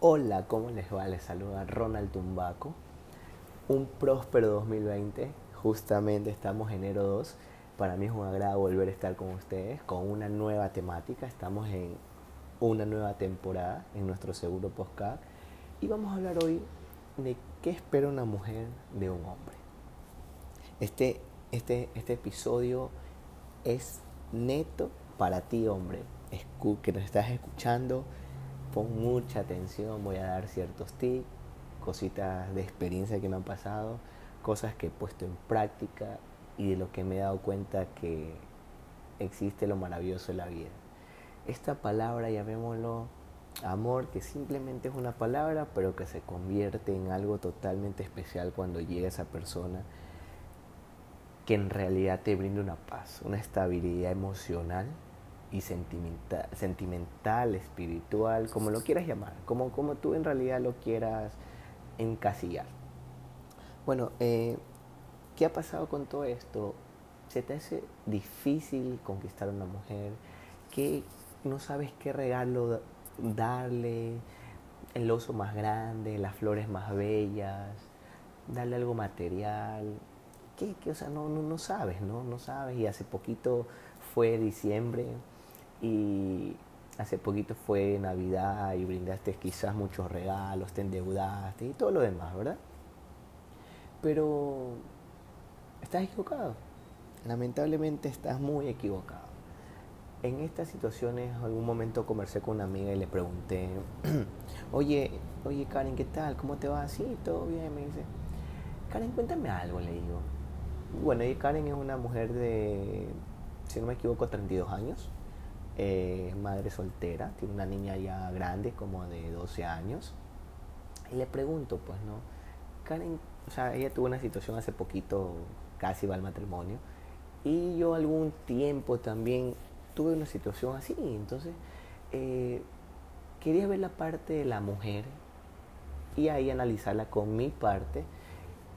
Hola, ¿cómo les va? Les saluda Ronald Tumbaco. Un próspero 2020. Justamente estamos enero 2. Para mí es un agrado volver a estar con ustedes con una nueva temática. Estamos en una nueva temporada en nuestro seguro podcast. Y vamos a hablar hoy de qué espera una mujer de un hombre. Este, este, este episodio es neto para ti, hombre, que nos estás escuchando pon mucha atención, voy a dar ciertos tips, cositas de experiencia que me han pasado, cosas que he puesto en práctica y de lo que me he dado cuenta que existe lo maravilloso de la vida. Esta palabra, llamémoslo amor, que simplemente es una palabra, pero que se convierte en algo totalmente especial cuando llega esa persona que en realidad te brinda una paz, una estabilidad emocional y sentimental, sentimental, espiritual, como lo quieras llamar, como, como tú en realidad lo quieras encasillar. Bueno, eh, ¿qué ha pasado con todo esto? ¿Se te hace difícil conquistar a una mujer? que no sabes qué regalo darle? El oso más grande, las flores más bellas, darle algo material. ¿Qué? O sea, no, no, no sabes, ¿no? No sabes. Y hace poquito fue diciembre y hace poquito fue Navidad y brindaste quizás muchos regalos, te endeudaste y todo lo demás, ¿verdad? Pero estás equivocado. Lamentablemente estás muy equivocado. En estas situaciones, algún momento conversé con una amiga y le pregunté, oye, oye Karen, ¿qué tal? ¿Cómo te va? así? todo bien, me dice. Karen, cuéntame algo, le digo. Bueno, y Karen es una mujer de, si no me equivoco, 32 años eh, madre soltera, tiene una niña ya grande, como de 12 años. Y le pregunto, pues, ¿no? Karen, o sea, ella tuvo una situación hace poquito, casi va al matrimonio. Y yo algún tiempo también tuve una situación así. Entonces, eh, quería ver la parte de la mujer y ahí analizarla con mi parte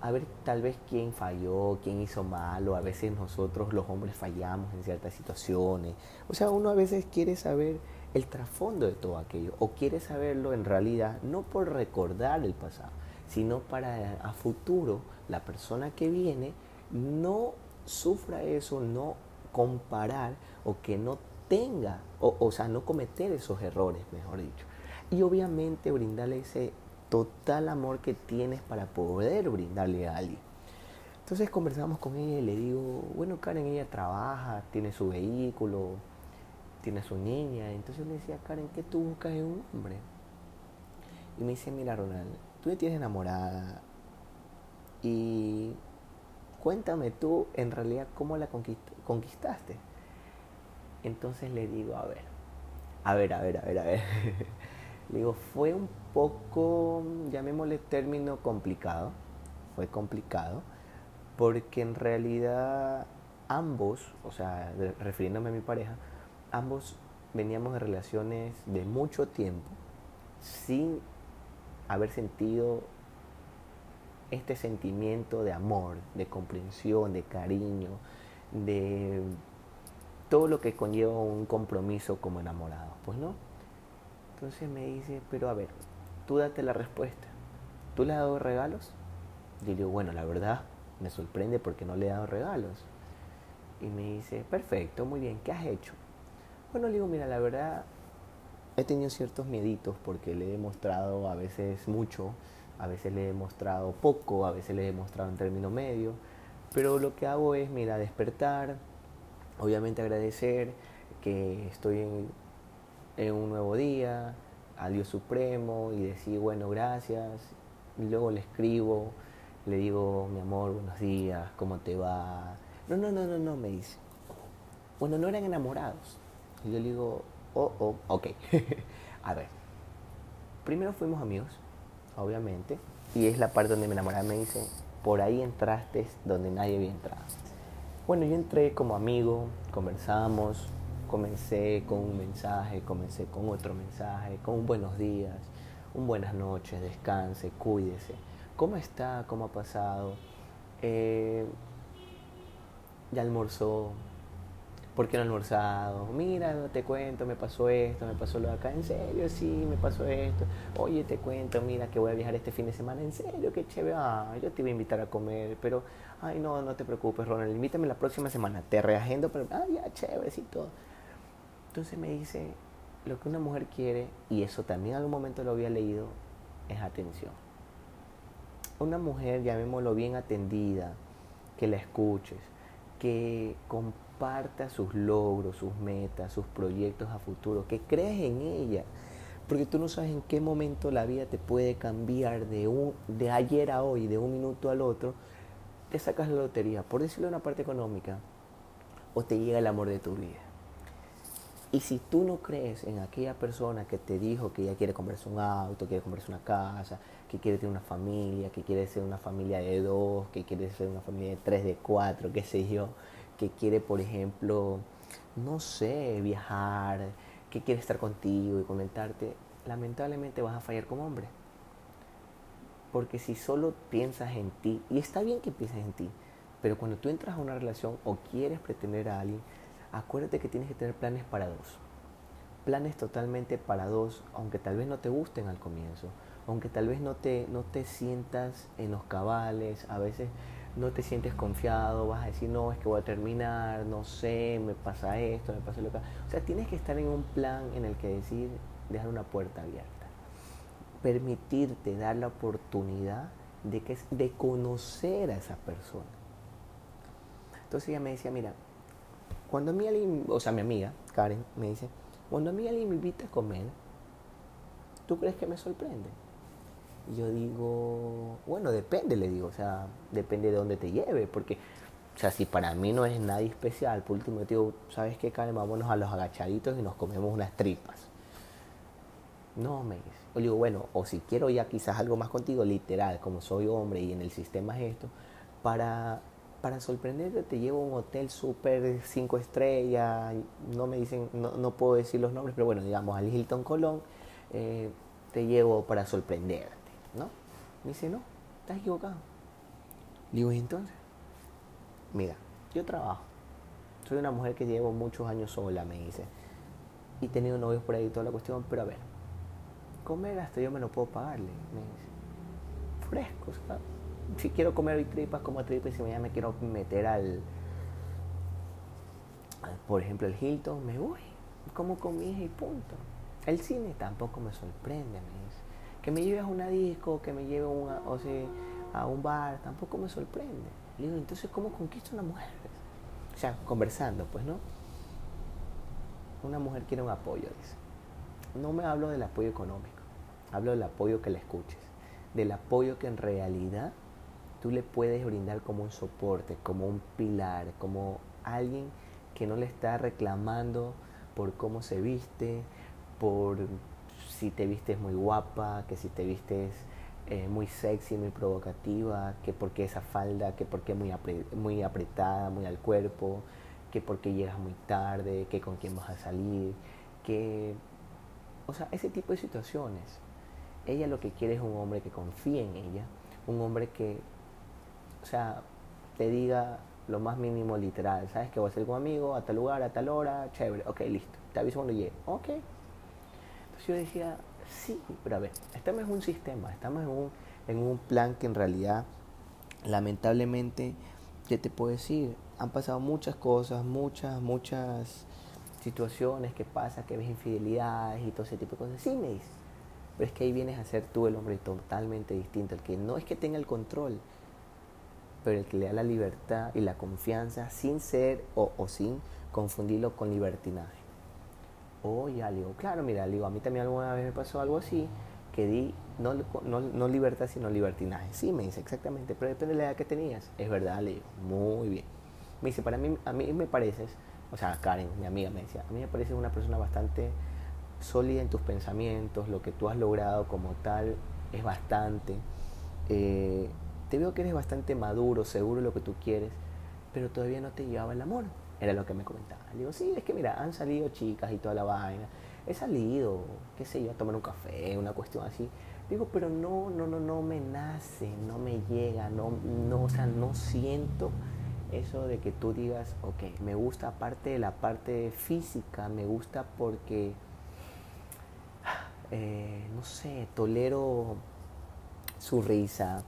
a ver tal vez quién falló, quién hizo mal, a veces nosotros los hombres fallamos en ciertas situaciones. O sea, uno a veces quiere saber el trasfondo de todo aquello, o quiere saberlo en realidad no por recordar el pasado, sino para a futuro la persona que viene no sufra eso, no comparar o que no tenga, o, o sea, no cometer esos errores, mejor dicho. Y obviamente brindarle ese total amor que tienes para poder brindarle a alguien. Entonces conversamos con ella y le digo, bueno Karen, ella trabaja, tiene su vehículo, tiene su niña. Entonces le decía, Karen, ¿qué tú buscas en un hombre? Y me dice, mira Ronald, tú me tienes enamorada y cuéntame tú en realidad cómo la conquistaste. Entonces le digo, a ver, a ver, a ver, a ver, a ver. Digo, fue un poco, llamémosle término complicado, fue complicado, porque en realidad ambos, o sea, refiriéndome a mi pareja, ambos veníamos de relaciones de mucho tiempo sin haber sentido este sentimiento de amor, de comprensión, de cariño, de todo lo que conlleva un compromiso como enamorado, pues no. Entonces me dice, pero a ver, tú date la respuesta. ¿Tú le has dado regalos? Y le digo, bueno, la verdad me sorprende porque no le he dado regalos. Y me dice, perfecto, muy bien, ¿qué has hecho? Bueno, le digo, mira, la verdad he tenido ciertos mieditos porque le he demostrado a veces mucho, a veces le he demostrado poco, a veces le he demostrado en término medio, pero lo que hago es, mira, despertar, obviamente agradecer que estoy en, en un nuevo día, al Dios Supremo y decir, bueno, gracias. Y luego le escribo, le digo, mi amor, buenos días, ¿cómo te va? No, no, no, no, no, me dice. Bueno, no eran enamorados. Y yo le digo, oh, oh, ok. A ver, primero fuimos amigos, obviamente, y es la parte donde me enamoré, me dice, por ahí entraste donde nadie había entrado. Bueno, yo entré como amigo, conversamos, comencé con un mensaje, comencé con otro mensaje, con un buenos días, un buenas noches, descanse, cuídese. ¿Cómo está? ¿Cómo ha pasado? Eh, ya almorzó. ¿por qué no almorzado? Mira, te cuento, me pasó esto, me pasó lo de acá, en serio, sí, me pasó esto. Oye, te cuento, mira, que voy a viajar este fin de semana, en serio, qué chévere, ah, yo te iba a invitar a comer, pero, ay, no, no te preocupes, Ronald, invítame la próxima semana, te reagendo, pero, ah, ya, chévere, sí, todo. Entonces me dice, lo que una mujer quiere, y eso también algún momento lo había leído, es atención. Una mujer, llamémoslo bien atendida, que la escuches, que comparta sus logros, sus metas, sus proyectos a futuro, que crees en ella, porque tú no sabes en qué momento la vida te puede cambiar de, un, de ayer a hoy, de un minuto al otro, te sacas la lotería, por decirlo en una parte económica, o te llega el amor de tu vida. Y si tú no crees en aquella persona que te dijo que ella quiere comprarse un auto, quiere comprarse una casa, que quiere tener una familia, que quiere ser una familia de dos, que quiere ser una familia de tres, de cuatro, qué sé yo, que quiere, por ejemplo, no sé, viajar, que quiere estar contigo y comentarte, lamentablemente vas a fallar como hombre. Porque si solo piensas en ti, y está bien que pienses en ti, pero cuando tú entras a una relación o quieres pretender a alguien, acuérdate que tienes que tener planes para dos. Planes totalmente para dos, aunque tal vez no te gusten al comienzo, aunque tal vez no te, no te sientas en los cabales, a veces no te sientes confiado, vas a decir, no, es que voy a terminar, no sé, me pasa esto, me pasa lo que... O sea, tienes que estar en un plan en el que decir, dejar una puerta abierta, permitirte dar la oportunidad de, que, de conocer a esa persona. Entonces ella me decía, mira, cuando a mí alguien, o sea, mi amiga, Karen, me dice, cuando a mí alguien me invita a comer, ¿tú crees que me sorprende? Y yo digo, bueno, depende, le digo, o sea, depende de dónde te lleve, porque, o sea, si para mí no es nada especial, por último, digo, ¿sabes qué, Karen? Vámonos a los agachaditos y nos comemos unas tripas. No, me dice. O digo, bueno, o si quiero ya quizás algo más contigo, literal, como soy hombre y en el sistema es esto, para para sorprenderte te llevo a un hotel súper cinco estrellas, no me dicen, no, puedo decir los nombres, pero bueno, digamos al Hilton Colón, eh, te llevo para sorprenderte, ¿no? Me dice, no, estás equivocado. digo, ¿y entonces? Mira, yo trabajo, soy una mujer que llevo muchos años sola, me dice, y he tenido novios por ahí toda la cuestión, pero a ver, comer hasta yo me lo puedo pagarle, me dice, fresco, ¿sabes? Si quiero comer tripas, como tripas y si mañana me quiero meter al, por ejemplo, el Hilton, me voy, como comida y punto. El cine tampoco me sorprende, me dice. Que me lleves a una disco, que me lleve una, o sea, a un bar, tampoco me sorprende. Le digo, entonces, ¿cómo conquisto una mujer? O sea, conversando, pues, ¿no? Una mujer quiere un apoyo, dice. No me hablo del apoyo económico, hablo del apoyo que la escuches, del apoyo que en realidad tú le puedes brindar como un soporte, como un pilar, como alguien que no le está reclamando por cómo se viste, por si te vistes muy guapa, que si te vistes eh, muy sexy, muy provocativa, que porque esa falda, que porque muy, muy apretada, muy al cuerpo, que porque llegas muy tarde, que con quién vas a salir, que... O sea, ese tipo de situaciones. Ella lo que quiere es un hombre que confíe en ella, un hombre que o sea, te diga lo más mínimo literal. ¿Sabes que voy a ser con amigo a tal lugar, a tal hora? Chévere, ok, listo. Te aviso cuando llegue. Ok. Entonces yo decía, sí, pero a ver, estamos en un sistema, estamos en un, en un plan que en realidad, lamentablemente, ¿qué te puedo decir? Han pasado muchas cosas, muchas, muchas situaciones que pasa, que ves infidelidades y todo ese tipo de cosas. Sí, me dices. Pero es que ahí vienes a ser tú el hombre totalmente distinto, el que no es que tenga el control, pero el que le da la libertad y la confianza sin ser o, sin confundirlo con libertinaje. O ya le digo, claro, mira, digo, a mí también alguna vez me pasó algo así, que di no, no, no libertad, sino libertinaje. Sí, me dice exactamente, pero depende de la edad que tenías. Es verdad, le digo, muy bien. Me dice, para mí, a mí me pareces, o sea, Karen, mi amiga, me decía, a mí me pareces una persona bastante sólida en tus pensamientos, lo que tú has logrado como tal es bastante. Eh, te veo que eres bastante maduro, seguro lo que tú quieres, pero todavía no te llevaba el amor. Era lo que me comentaba. Le digo, sí, es que mira, han salido chicas y toda la vaina. He salido, qué sé yo, a tomar un café, una cuestión así. Digo, pero no, no, no, no me nace, no me llega, no, no, o sea, no siento eso de que tú digas, ok, me gusta aparte de la parte física, me gusta porque, eh, no sé, tolero su risa,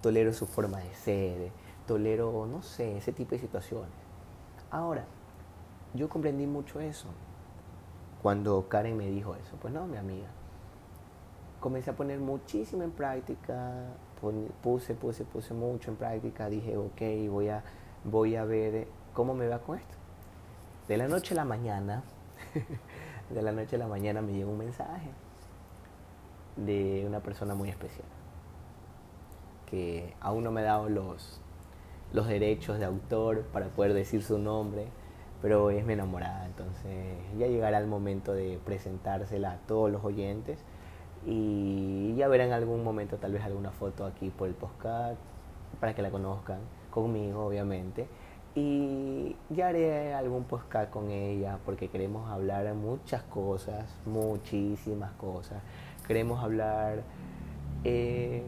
tolero su forma de ser, tolero, no sé, ese tipo de situaciones. Ahora, yo comprendí mucho eso cuando Karen me dijo eso. Pues no, mi amiga. Comencé a poner muchísimo en práctica, puse, puse, puse mucho en práctica, dije, ok, voy a, voy a ver cómo me va con esto. De la noche a la mañana, de la noche a la mañana me llegó un mensaje de una persona muy especial, que aún no me ha dado los, los derechos de autor para poder decir su nombre, pero es mi enamorada, entonces ya llegará el momento de presentársela a todos los oyentes y ya verán en algún momento tal vez alguna foto aquí por el postcard para que la conozcan conmigo obviamente. Y ya haré algún postcard con ella porque queremos hablar muchas cosas muchísimas cosas. Queremos hablar eh,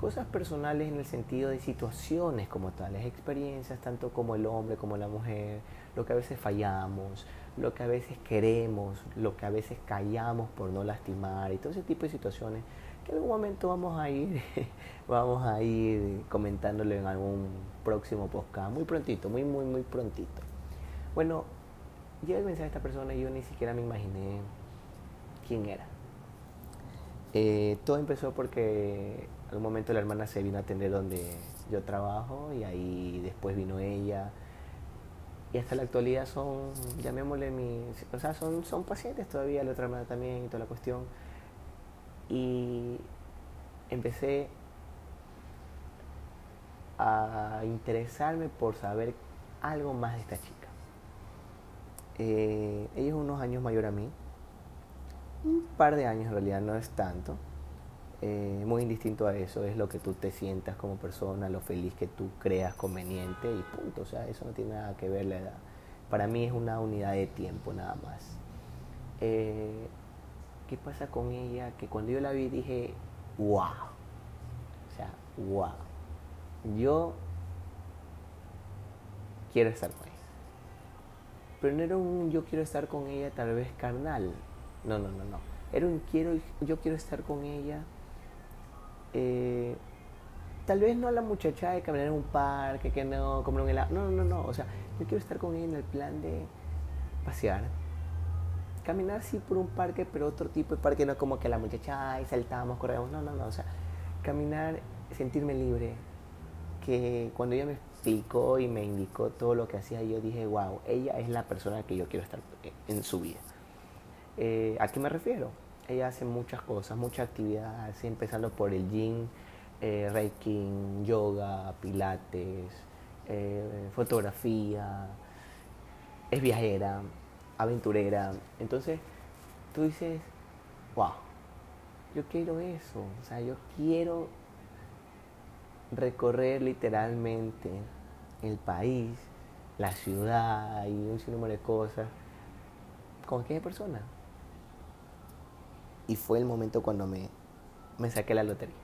cosas personales en el sentido de situaciones como tales experiencias tanto como el hombre como la mujer lo que a veces fallamos lo que a veces queremos, lo que a veces callamos por no lastimar y todo ese tipo de situaciones que en algún momento vamos a ir, vamos a ir comentándolo en algún próximo podcast, muy prontito, muy, muy, muy prontito. Bueno, llega el mensaje de esta persona y yo ni siquiera me imaginé quién era. Eh, todo empezó porque algún momento la hermana se vino a atender donde yo trabajo y ahí después vino ella y hasta la actualidad son, llamémosle mi, o sea, son, son pacientes todavía, la otra hermana también y toda la cuestión. Y empecé a interesarme por saber algo más de esta chica. Eh, ella es unos años mayor a mí, un par de años en realidad, no es tanto. Eh, muy indistinto a eso, es lo que tú te sientas como persona, lo feliz que tú creas conveniente y punto. O sea, eso no tiene nada que ver la edad. Para mí es una unidad de tiempo nada más. Eh, ¿Qué pasa con ella? Que cuando yo la vi dije, wow. O sea, wow. Yo quiero estar con ella. Pero no era un yo quiero estar con ella tal vez carnal. No, no, no, no. Era un quiero, yo quiero estar con ella eh, tal vez no a la muchacha de caminar en un parque, que no, comer un helado. No, no, no, O sea, yo quiero estar con ella en el plan de pasear. Caminar sí por un parque, pero otro tipo de parque, no como que la muchacha, ay, saltamos, corremos. No, no, no. O sea, caminar, sentirme libre. Que cuando ella me explicó y me indicó todo lo que hacía, yo dije, wow, ella es la persona que yo quiero estar en su vida. Eh, ¿A qué me refiero? Ella hace muchas cosas, muchas actividades, empezando por el gym, eh, reiki, yoga, pilates, eh, fotografía, es viajera, aventurera. Entonces, tú dices, wow, yo quiero eso, o sea, yo quiero recorrer literalmente el país, la ciudad y un sinnúmero de cosas con aquella persona. Y fue el momento cuando me, me saqué la lotería.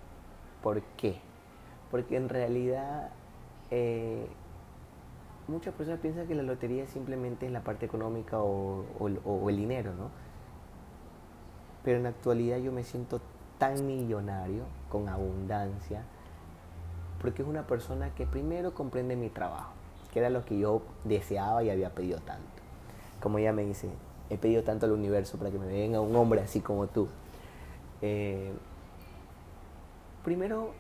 ¿Por qué? Porque en realidad eh, muchas personas piensan que la lotería simplemente es la parte económica o, o, el dinero, ¿no? Pero en la actualidad yo me siento tan millonario, con abundancia, porque es una persona que primero comprende mi trabajo, que era lo que yo deseaba y había pedido tanto. Como ella me dice, he pedido tanto al universo para que me venga un hombre así como tú. Eh, primero,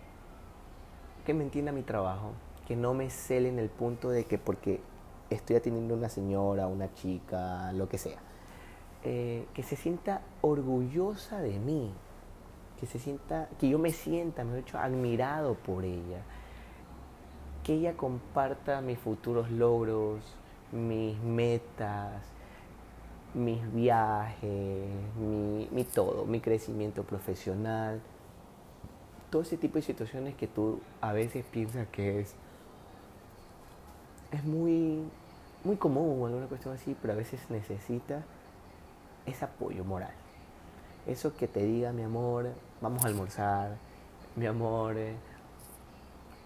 que me entienda mi trabajo, que no me cele en el punto de que porque estoy atendiendo a una señora, una chica, lo que sea, eh, que se sienta orgullosa de mí, que se sienta, que yo me sienta, me he hecho admirado por ella, que ella comparta mis futuros logros, mis metas, mis viajes, mi, mi, todo, mi crecimiento profesional, todo ese tipo de situaciones que tú a veces piensas que es, es muy, muy común o alguna cuestión así, pero a veces necesitas ese apoyo moral. Eso que te diga, mi amor, vamos a almorzar, mi amor,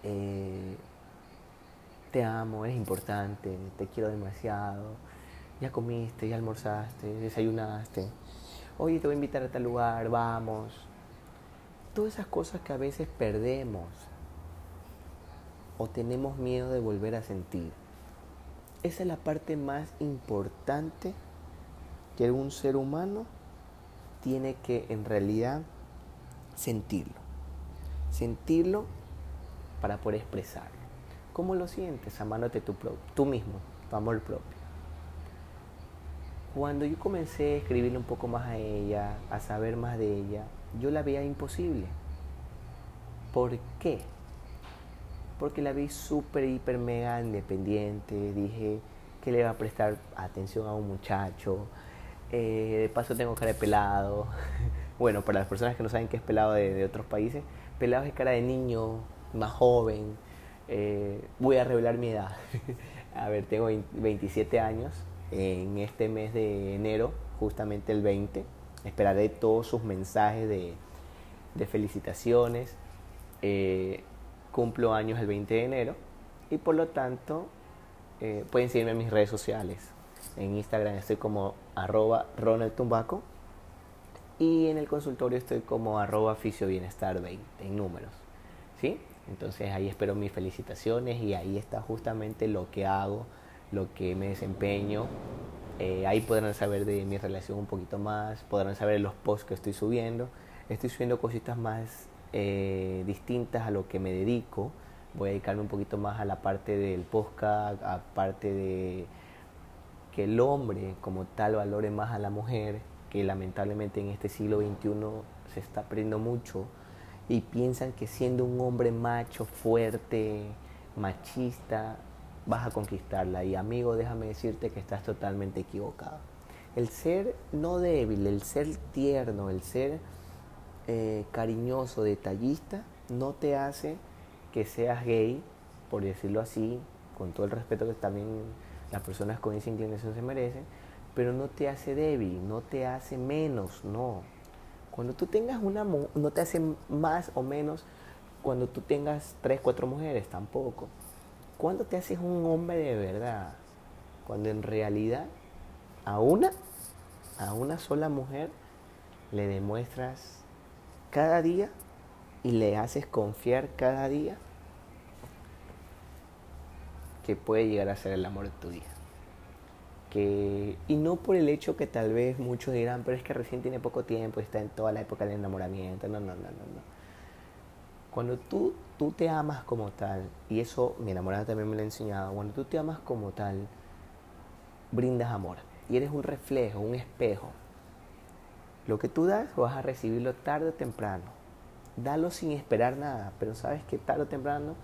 eh, te amo, eres importante, te quiero demasiado, ya comiste, ya almorzaste, desayunaste, oye, te voy a invitar a tal lugar, vamos. Todas esas cosas que a veces perdemos o tenemos miedo de volver a sentir. Esa es la parte más importante que un ser humano tiene que en realidad sentirlo. Sentirlo para poder expresarlo. ¿Cómo lo sientes? Amándote tú, tú mismo, tu amor propio. Cuando yo comencé a escribirle un poco más a ella, a saber más de ella, yo la veía imposible. ¿Por qué? Porque la vi súper, hiper, mega independiente. Dije que le va a prestar atención a un muchacho. Eh, de paso tengo cara de pelado. bueno, para las personas que no saben qué es pelado de, otros países, pelado es cara de niño, más joven. Eh, voy a revelar mi edad. a ver, tengo 27 años en este mes de enero, justamente el 20. Esperaré todos sus mensajes de, felicitaciones. Eh, cumplo años el 20 de enero y por lo tanto eh, pueden seguirme en mis redes sociales. En Instagram estoy como arroba Ronald Tumbaco y en el consultorio estoy como arroba Bienestar 20 en números. ¿sí? Entonces ahí espero mis felicitaciones y ahí está justamente lo que hago lo que me desempeño. Eh, ahí podrán saber de mi relación un poquito más, podrán saber los posts que estoy subiendo. Estoy subiendo cositas más eh, distintas a lo que me dedico. Voy a dedicarme un poquito más a la parte del podcast, a parte de que el hombre como tal valore más a la mujer, que lamentablemente en este siglo XXI se está perdiendo mucho y piensan que siendo un hombre macho, fuerte, machista, vas a conquistarla. Y amigo, déjame decirte que estás totalmente equivocado. El ser no débil, el ser tierno, el ser eh, cariñoso, detallista, no te hace que seas gay, por decirlo así, con todo el respeto que también las personas con esa inclinación se merecen, pero no te hace débil, no te hace menos, no. Cuando tú tengas una, no te hace más o menos cuando tú tengas tres, cuatro mujeres, tampoco. ¿Cuándo te haces un hombre de verdad? Cuando en realidad a una, a una sola mujer le demuestras cada día y le haces confiar cada día que puede llegar a ser el amor de tu vida. Que, y no por el hecho que tal vez muchos dirán, pero es que recién tiene poco tiempo, está en toda la época del enamoramiento. No, no, no, no, no. Cuando tú, tú te amas como tal, y eso mi enamorada también me lo ha enseñado, cuando tú te amas como tal, brindas amor. Y eres un reflejo, un espejo. Lo que tú das vas a recibirlo tarde o temprano. Dalo sin esperar nada, pero sabes que tarde o temprano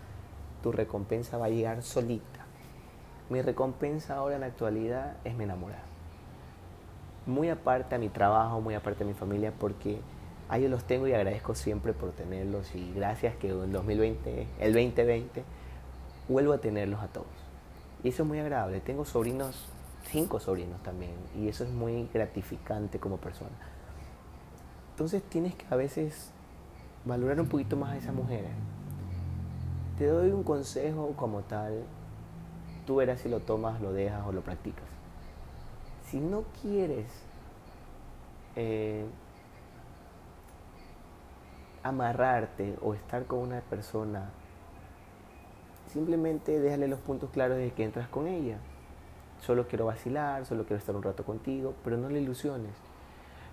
tu recompensa va a llegar solita. Mi recompensa ahora en la actualidad es mi enamorada. Muy aparte a mi trabajo, muy aparte a mi familia, porque ahí los tengo y agradezco siempre por tenerlos y gracias que en 2020, el 2020, vuelvo a tenerlos a todos. Y eso es muy agradable. Tengo sobrinos, cinco sobrinos también, y eso es muy gratificante como persona. Entonces tienes que a veces valorar un poquito más a esa mujer. Te doy un consejo como tal, tú verás si lo tomas, lo dejas o lo practicas. Si no quieres eh, amarrarte o estar con una persona, simplemente déjale los puntos claros de que entras con ella. Solo quiero vacilar, solo quiero estar un rato contigo, pero no le ilusiones.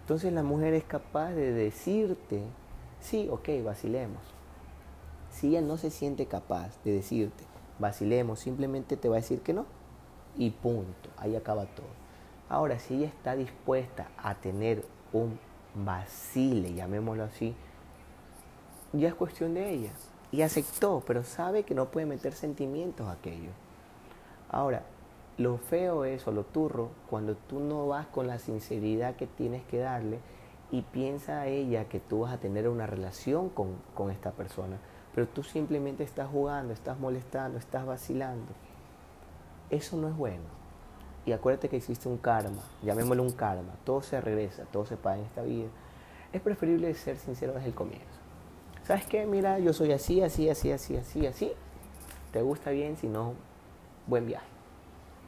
Entonces la mujer es capaz de decirte, sí, ok, vacilemos. Si ella no se siente capaz de decirte, vacilemos, simplemente te va a decir que no. Y punto, ahí acaba todo. Ahora, si ella está dispuesta a tener un vacile, llamémoslo así, ya es cuestión de ella. Y aceptó, pero sabe que no puede meter sentimientos a aquello. Ahora, lo feo es o lo turro cuando tú no vas con la sinceridad que tienes que darle y piensa a ella que tú vas a tener una relación con, con esta persona, pero tú simplemente estás jugando, estás molestando, estás vacilando. Eso no es bueno. Y acuérdate que existe un karma, llamémoslo un karma, todo se regresa, todo se paga en esta vida. Es preferible ser sincero desde el comienzo. ¿Sabes qué? Mira, yo soy así, así, así, así, así, así. ¿Te gusta bien? Si no, buen viaje.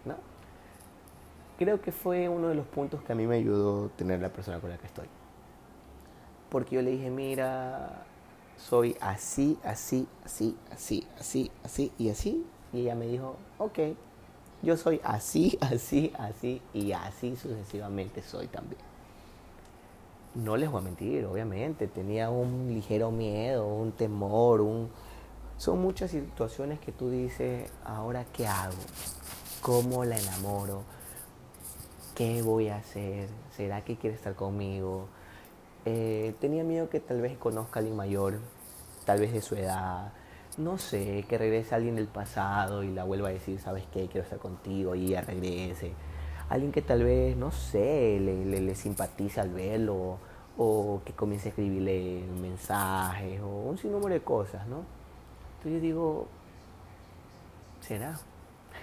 ¿no? Creo que fue uno de los puntos que a mí me ayudó tener la persona con la que estoy. Porque yo le dije, mira, soy así, así, así, así, así, así y así. Y ella me dijo, ok, yo soy así, así, así y así sucesivamente soy también. No les voy a mentir, obviamente, tenía un ligero miedo, un temor, un... Son muchas situaciones que tú dices, ahora qué hago, cómo la enamoro, qué voy a hacer, será que quiere estar conmigo. Eh, tenía miedo que tal vez conozca a alguien mayor, tal vez de su edad, no sé, que regrese alguien del pasado y la vuelva a decir, ¿sabes qué? Quiero estar contigo y ella regrese. Alguien que tal vez, no sé, le, le, le simpatice al verlo o que comience a escribirle mensajes o un sinnúmero de cosas, ¿no? Entonces yo digo, ¿será?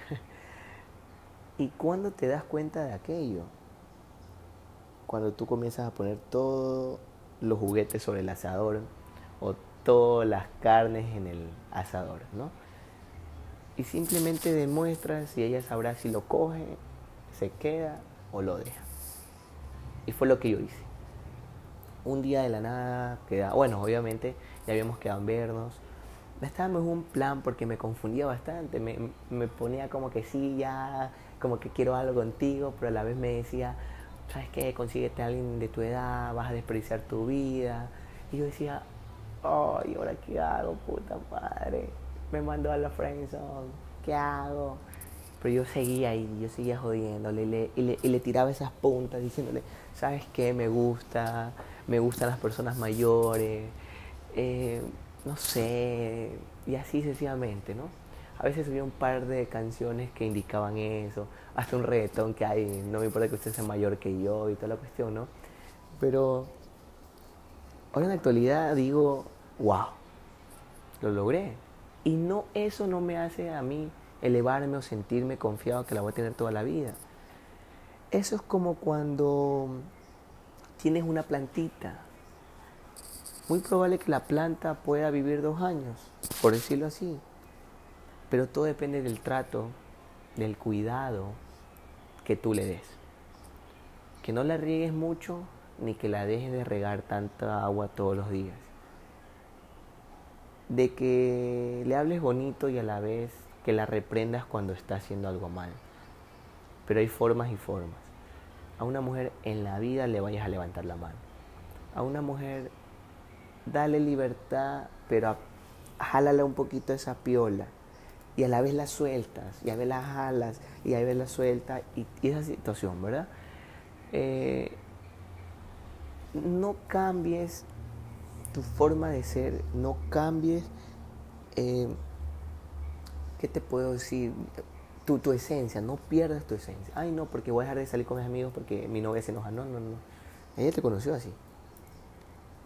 ¿Y cuándo te das cuenta de aquello? Cuando tú comienzas a poner todos los juguetes sobre el asador o todas las carnes en el asador, ¿no? Y simplemente demuestras y ella sabrá si lo coge, se queda o lo deja. Y fue lo que yo hice. Un día de la nada, queda, bueno, obviamente ya habíamos quedado en vernos. Estábamos en un plan porque me confundía bastante. Me, me ponía como que sí, ya, como que quiero algo contigo, pero a la vez me decía, ¿sabes qué? Consíguete a alguien de tu edad, vas a desperdiciar tu vida. Y yo decía, ay, ¿ahora qué hago, puta madre? Me mandó a la friendzone, ¿qué hago? Pero yo seguía ahí, yo seguía jodiéndole y le, tiraba esas puntas diciéndole, ¿sabes qué? Me gusta, me gustan las personas mayores, eh, no sé, y así sucesivamente, ¿no? A veces había un par de canciones que indicaban eso, hasta un reggaetón que hay, no me importa que usted sea mayor que yo y toda la cuestión, ¿no? Pero ahora en la actualidad digo, wow, lo logré. Y no, eso no me hace a mí elevarme o sentirme confiado que la voy a tener toda la vida. Eso es como cuando tienes una plantita. Muy probable que la planta pueda vivir dos años, por decirlo así. Pero todo depende del trato, del cuidado que tú le des. Que no la riegues mucho ni que la dejes de regar tanta agua todos los días de que le hables bonito y a la vez que la reprendas cuando está haciendo algo mal. Pero hay formas y formas. A una mujer en la vida le vayas a levantar la mano. A una mujer dale libertad, pero jálala un poquito esa piola. Y a la vez la sueltas, y a veces la jalas, y a veces la sueltas, y, y, esa situación, ¿verdad? Eh, no cambies tu forma de ser, no cambies, eh, ¿qué te puedo decir? Tu, tu, esencia, no pierdas tu esencia. Ay, no, porque voy a dejar de salir con mis amigos porque mi novia se enoja. No, no, no. Ella te conoció así.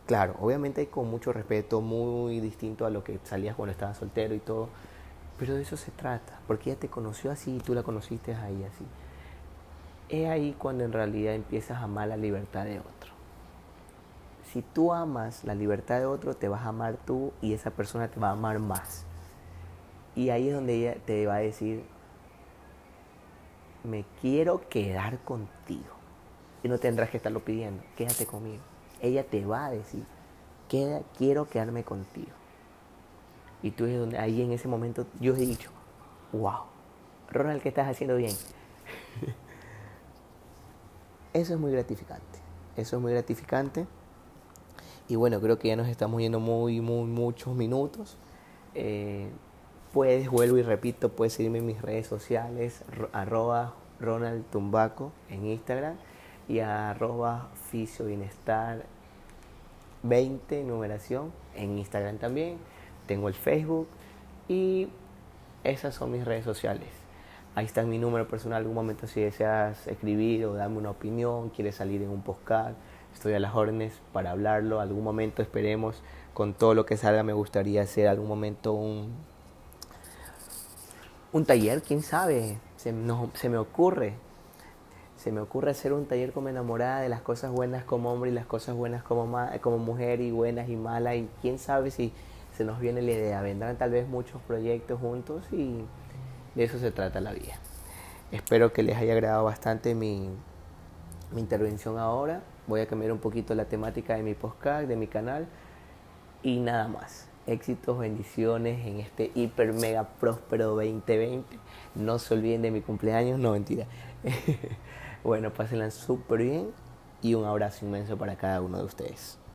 Claro, obviamente con mucho respeto, muy distinto a lo que salías cuando estabas soltero y todo. Pero de eso se trata, porque ella te conoció así y tú la conociste ahí así. Es ahí cuando en realidad empiezas a amar la libertad de otro si tú amas la libertad de otro, te vas a amar tú y esa persona te va a amar más. Y ahí es donde ella te va a decir, me quiero quedar contigo. Y no tendrás que estarlo pidiendo, quédate conmigo. Ella te va a decir, quiero quedarme contigo. Y tú es donde, ahí en ese momento, yo he dicho, wow, Ronald, ¿qué estás haciendo bien? Eso es muy gratificante. Eso es muy gratificante. Y bueno, creo que ya nos estamos yendo muy, muy, muchos minutos. Eh, puedes, vuelvo y repito, puedes seguirme en mis redes sociales, arroba Ronald Tumbaco en Instagram y arroba Fisio Bienestar 20 numeración en Instagram también. Tengo el Facebook y esas son mis redes sociales. Ahí está mi número personal. Algún momento si deseas escribir o darme una opinión, quieres salir en un postcard Estoy a las órdenes para hablarlo. Algún momento esperemos con todo lo que salga. Me gustaría hacer algún momento un, un taller, quién sabe. Se, me ocurre. Se me ocurre hacer un taller como enamorada de las cosas buenas como hombre y las cosas buenas como, como mujer y buenas y malas. Y quién sabe si se nos viene la idea. Vendrán tal vez muchos proyectos juntos y, De eso se trata la vida. Espero que les haya agradado bastante mi, mi intervención ahora. Voy a cambiar un poquito la temática de mi podcast, de mi canal y nada más. Éxitos, bendiciones en este hiper mega próspero 2020. No se olviden de mi cumpleaños, no mentira. bueno, pásenla súper bien y un abrazo inmenso para cada uno de ustedes.